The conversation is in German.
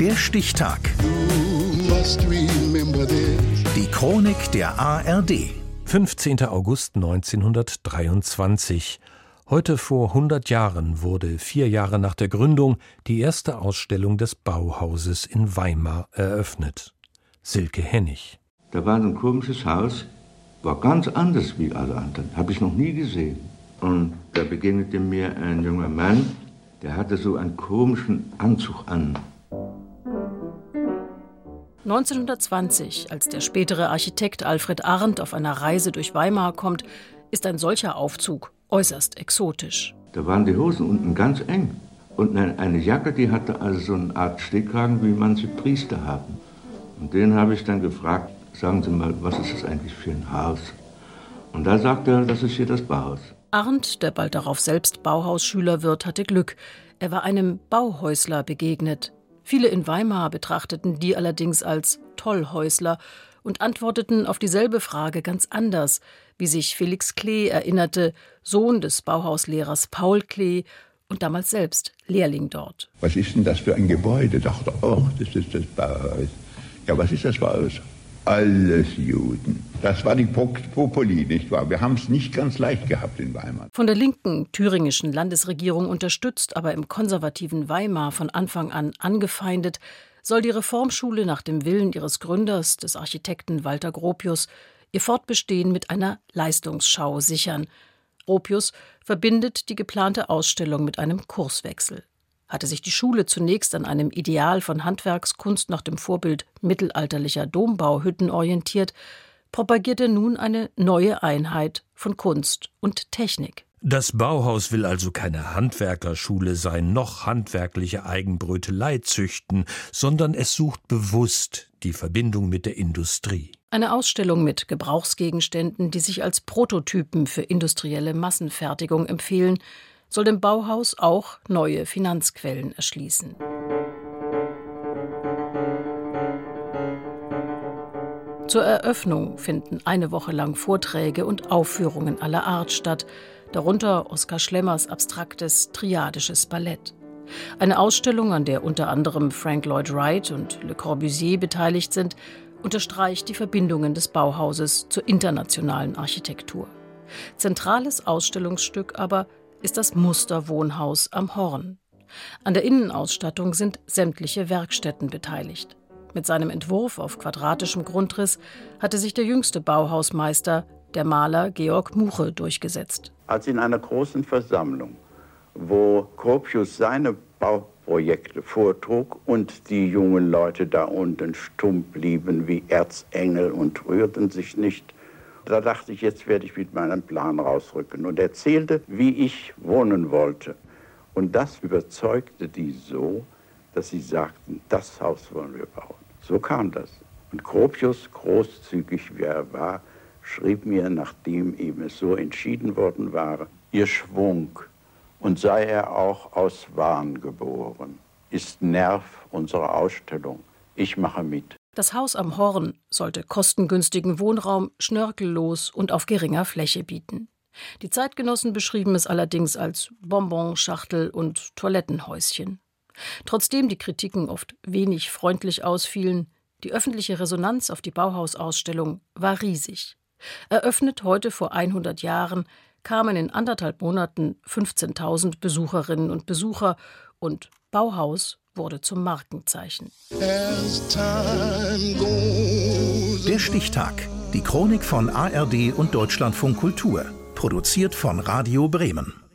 Der Stichtag. Die Chronik der ARD. 15. August 1923. Heute vor 100 Jahren wurde vier Jahre nach der Gründung die erste Ausstellung des Bauhauses in Weimar eröffnet. Silke Hennig. Da war ein komisches Haus, war ganz anders wie alle anderen, habe ich noch nie gesehen. Und da begegnete mir ein junger Mann, der hatte so einen komischen Anzug an. 1920, als der spätere Architekt Alfred Arndt auf einer Reise durch Weimar kommt, ist ein solcher Aufzug äußerst exotisch. Da waren die Hosen unten ganz eng. Und eine Jacke, die hatte also so eine Art Stehkragen, wie manche Priester haben. Und den habe ich dann gefragt, sagen Sie mal, was ist das eigentlich für ein Haus? Und da sagte er, das ist hier das Bauhaus. Arndt, der bald darauf selbst Bauhausschüler wird, hatte Glück. Er war einem Bauhäusler begegnet. Viele in Weimar betrachteten die allerdings als Tollhäusler und antworteten auf dieselbe Frage ganz anders, wie sich Felix Klee erinnerte, Sohn des Bauhauslehrers Paul Klee und damals selbst Lehrling dort. Was ist denn das für ein Gebäude? Dachte, oh, das ist das Bauhaus. Ja, was ist das Bauhaus? Alles Juden. Das war die Populi, nicht wahr? Wir haben es nicht ganz leicht gehabt in Weimar. Von der linken thüringischen Landesregierung unterstützt, aber im konservativen Weimar von Anfang an angefeindet, soll die Reformschule nach dem Willen ihres Gründers, des Architekten Walter Gropius, ihr Fortbestehen mit einer Leistungsschau sichern. Gropius verbindet die geplante Ausstellung mit einem Kurswechsel hatte sich die Schule zunächst an einem Ideal von Handwerkskunst nach dem Vorbild mittelalterlicher Dombauhütten orientiert, propagierte nun eine neue Einheit von Kunst und Technik. Das Bauhaus will also keine Handwerkerschule sein, noch handwerkliche Eigenbrötelei züchten, sondern es sucht bewusst die Verbindung mit der Industrie. Eine Ausstellung mit Gebrauchsgegenständen, die sich als Prototypen für industrielle Massenfertigung empfehlen, soll dem Bauhaus auch neue Finanzquellen erschließen. Zur Eröffnung finden eine Woche lang Vorträge und Aufführungen aller Art statt, darunter Oskar Schlemmers abstraktes triadisches Ballett. Eine Ausstellung, an der unter anderem Frank Lloyd Wright und Le Corbusier beteiligt sind, unterstreicht die Verbindungen des Bauhauses zur internationalen Architektur. Zentrales Ausstellungsstück aber ist das Musterwohnhaus am Horn. An der Innenausstattung sind sämtliche Werkstätten beteiligt. Mit seinem Entwurf auf quadratischem Grundriss hatte sich der jüngste Bauhausmeister, der Maler Georg Muche, durchgesetzt. Als in einer großen Versammlung, wo Gropius seine Bauprojekte vortrug und die jungen Leute da unten stumm blieben wie Erzengel und rührten sich nicht, da dachte ich, jetzt werde ich mit meinem Plan rausrücken und erzählte, wie ich wohnen wollte. Und das überzeugte die so, dass sie sagten, das Haus wollen wir bauen. So kam das. Und Gropius, großzügig wie er war, schrieb mir, nachdem eben es so entschieden worden war, ihr Schwung und sei er auch aus Wahn geboren, ist Nerv unserer Ausstellung. Ich mache mit. Das Haus am Horn sollte kostengünstigen Wohnraum, schnörkellos und auf geringer Fläche bieten. Die Zeitgenossen beschrieben es allerdings als Bonbonschachtel und Toilettenhäuschen. Trotzdem die Kritiken oft wenig freundlich ausfielen, die öffentliche Resonanz auf die Bauhausausstellung war riesig. Eröffnet heute vor 100 Jahren kamen in anderthalb Monaten 15.000 Besucherinnen und Besucher und Bauhaus wurde zum Markenzeichen. Der Stichtag. Die Chronik von ARD und Deutschlandfunk Kultur. Produziert von Radio Bremen.